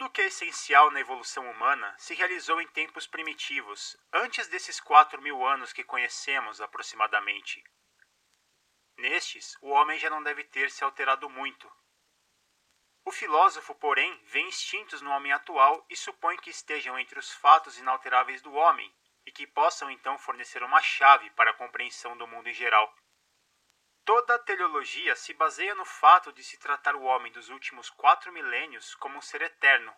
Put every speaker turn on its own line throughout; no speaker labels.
Tudo o que é essencial na evolução humana se realizou em tempos primitivos, antes desses quatro mil anos que conhecemos aproximadamente. Nestes, o homem já não deve ter se alterado muito. O filósofo, porém, vê instintos no homem atual e supõe que estejam entre os fatos inalteráveis do homem e que possam então fornecer uma chave para a compreensão do mundo em geral. Toda a teleologia se baseia no fato de se tratar o homem dos últimos quatro milênios como um ser eterno,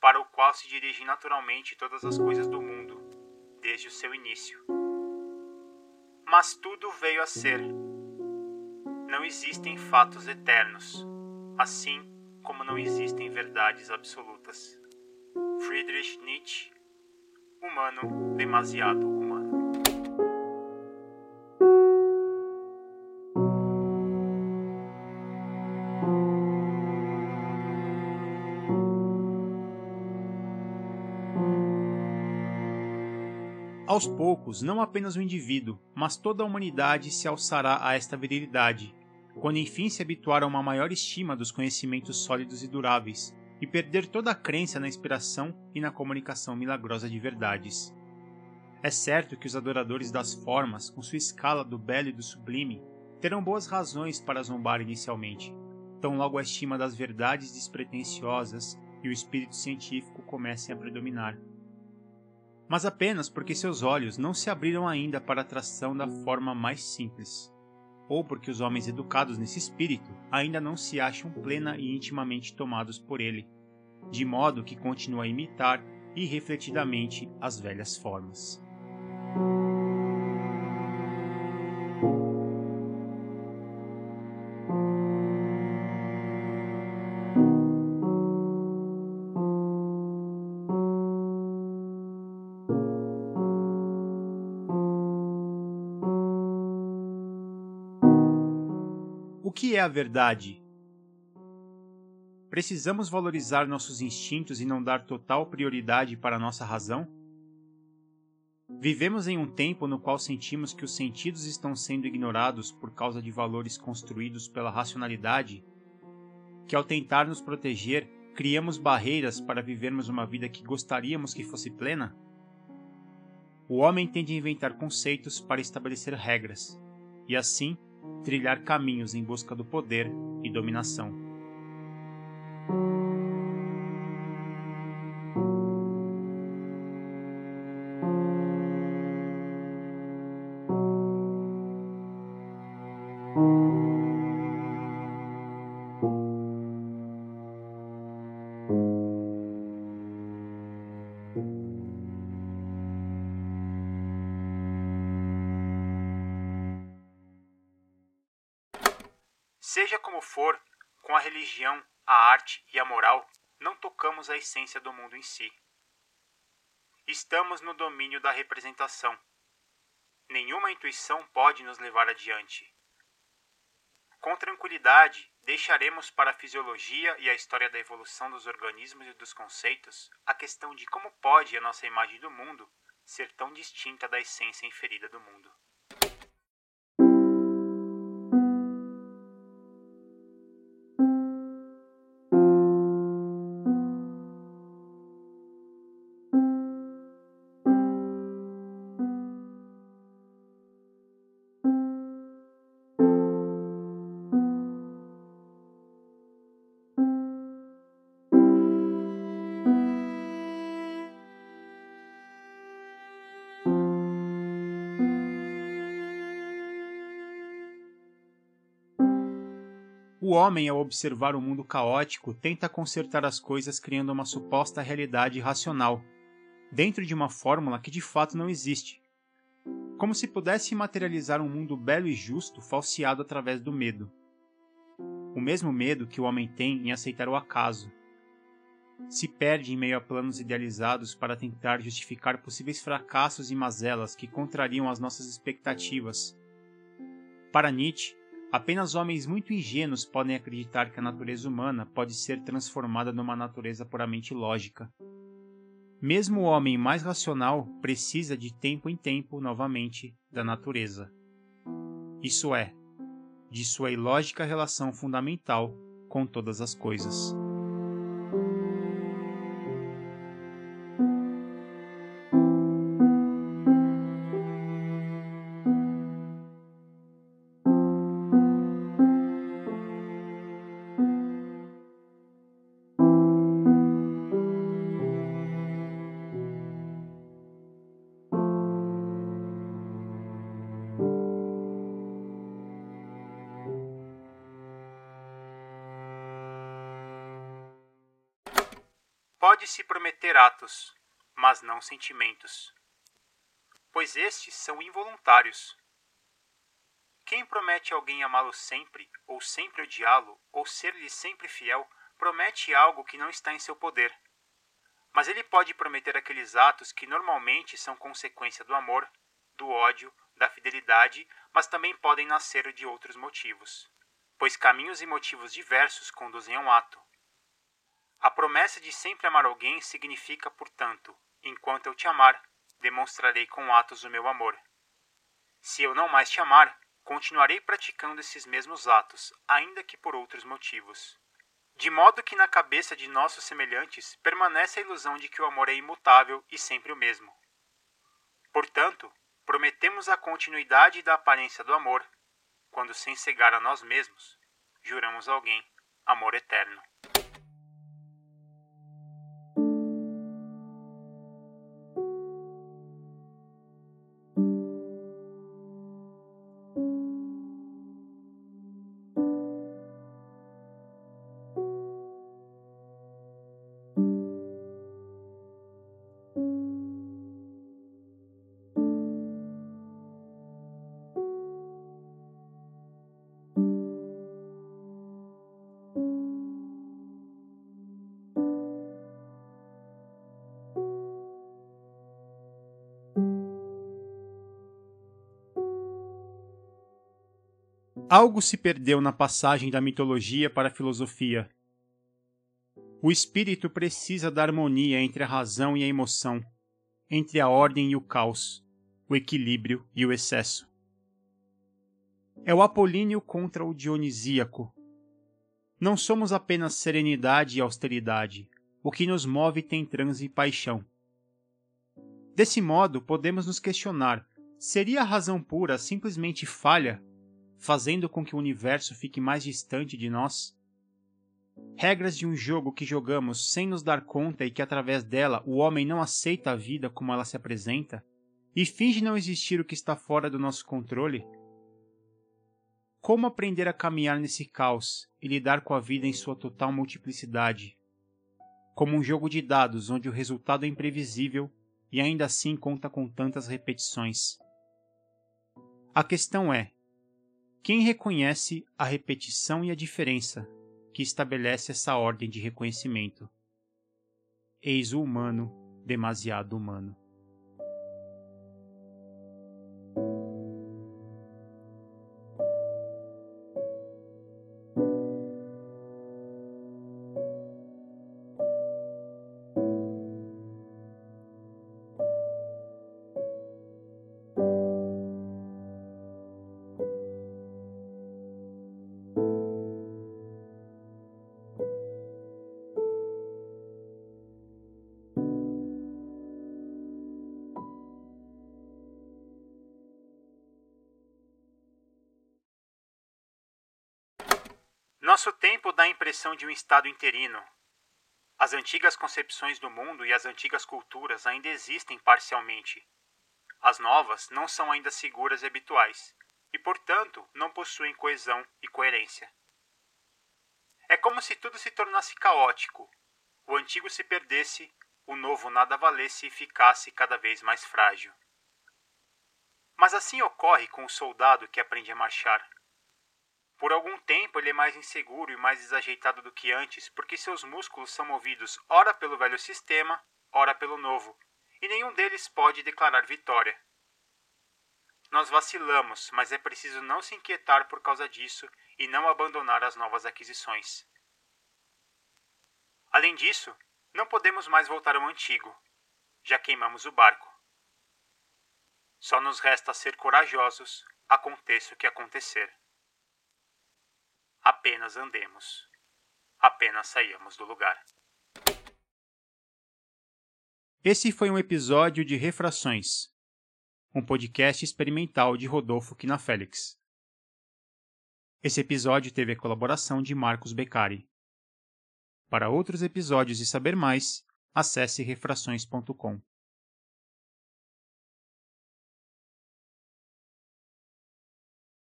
para o qual se dirigem naturalmente todas as coisas do mundo, desde o seu início. Mas tudo veio a ser. Não existem fatos eternos, assim como não existem verdades absolutas. Friedrich Nietzsche Humano demasiado
Aos poucos, não apenas o indivíduo, mas toda a humanidade se alçará a esta virilidade, quando enfim se habituar a uma maior estima dos conhecimentos sólidos e duráveis, e perder toda a crença na inspiração e na comunicação milagrosa de verdades. É certo que os adoradores das formas, com sua escala do belo e do sublime, terão boas razões para zombar inicialmente, tão logo a estima das verdades despretensiosas e o espírito científico comecem a predominar mas apenas porque seus olhos não se abriram ainda para a atração da forma mais simples, ou porque os homens educados nesse espírito ainda não se acham plena e intimamente tomados por ele, de modo que continua a imitar irrefletidamente as velhas formas. É a verdade? Precisamos valorizar nossos instintos e não dar total prioridade para nossa razão? Vivemos em um tempo no qual sentimos que os sentidos estão sendo ignorados por causa de valores construídos pela racionalidade, que ao tentar nos proteger, criamos barreiras para vivermos uma vida que gostaríamos que fosse plena? O homem tende a inventar conceitos para estabelecer regras, e assim trilhar caminhos em busca do poder e dominação.
Religião, a arte e a moral, não tocamos a essência do mundo em si. Estamos no domínio da representação. Nenhuma intuição pode nos levar adiante. Com tranquilidade, deixaremos para a fisiologia e a história da evolução dos organismos e dos conceitos a questão de como pode a nossa imagem do mundo ser tão distinta da essência inferida do mundo.
Homem, ao observar o mundo caótico, tenta consertar as coisas criando uma suposta realidade racional, dentro de uma fórmula que de fato não existe. Como se pudesse materializar um mundo belo e justo falseado através do medo. O mesmo medo que o homem tem em aceitar o acaso. Se perde em meio a planos idealizados para tentar justificar possíveis fracassos e mazelas que contrariam as nossas expectativas. Para Nietzsche, Apenas homens muito ingênuos podem acreditar que a natureza humana pode ser transformada numa natureza puramente lógica. Mesmo o homem mais racional precisa de tempo em tempo, novamente, da natureza. Isso é, de sua ilógica relação fundamental com todas as coisas.
Pode-se prometer atos, mas não sentimentos, pois estes são involuntários. Quem promete alguém amá-lo sempre, ou sempre odiá-lo, ou ser-lhe sempre fiel, promete algo que não está em seu poder. Mas ele pode prometer aqueles atos que normalmente são consequência do amor, do ódio, da fidelidade, mas também podem nascer de outros motivos, pois caminhos e motivos diversos conduzem a um ato. A promessa de sempre amar alguém significa, portanto, enquanto eu te amar, demonstrarei com atos o meu amor. Se eu não mais te amar, continuarei praticando esses mesmos atos, ainda que por outros motivos. De modo que na cabeça de nossos semelhantes permanece a ilusão de que o amor é imutável e sempre o mesmo. Portanto, prometemos a continuidade da aparência do amor, quando, sem cegar a nós mesmos, juramos a alguém amor eterno.
Algo se perdeu na passagem da mitologia para a filosofia. O espírito precisa da harmonia entre a razão e a emoção, entre a ordem e o caos, o equilíbrio e o excesso. É o apolíneo contra o dionisíaco. Não somos apenas serenidade e austeridade. O que nos move tem transe e paixão. Desse modo, podemos nos questionar: seria a razão pura simplesmente falha fazendo com que o universo fique mais distante de nós? Regras de um jogo que jogamos sem nos dar conta e que através dela o homem não aceita a vida como ela se apresenta e finge não existir o que está fora do nosso controle? Como aprender a caminhar nesse caos e lidar com a vida em sua total multiplicidade? Como um jogo de dados onde o resultado é imprevisível e ainda assim conta com tantas repetições. A questão é: quem reconhece a repetição e a diferença que estabelece essa ordem de reconhecimento? Eis o humano demasiado humano.
Nosso tempo dá a impressão de um estado interino. As antigas concepções do mundo e as antigas culturas ainda existem parcialmente. As novas não são ainda seguras e habituais, e, portanto, não possuem coesão e coerência. É como se tudo se tornasse caótico, o antigo se perdesse, o novo nada valesse e ficasse cada vez mais frágil. Mas assim ocorre com o soldado que aprende a marchar. Por algum tempo ele é mais inseguro e mais desajeitado do que antes, porque seus músculos são movidos ora pelo velho sistema, ora pelo novo, e nenhum deles pode declarar vitória. Nós vacilamos, mas é preciso não se inquietar por causa disso e não abandonar as novas aquisições. Além disso, não podemos mais voltar ao antigo. Já queimamos o barco. Só nos resta ser corajosos, aconteça o que acontecer apenas andemos. Apenas saímos do lugar.
Esse foi um episódio de Refrações, um podcast experimental de Rodolfo Quinafélix. Esse episódio teve a colaboração de Marcos Beccari. Para outros episódios e saber mais, acesse refrações.com.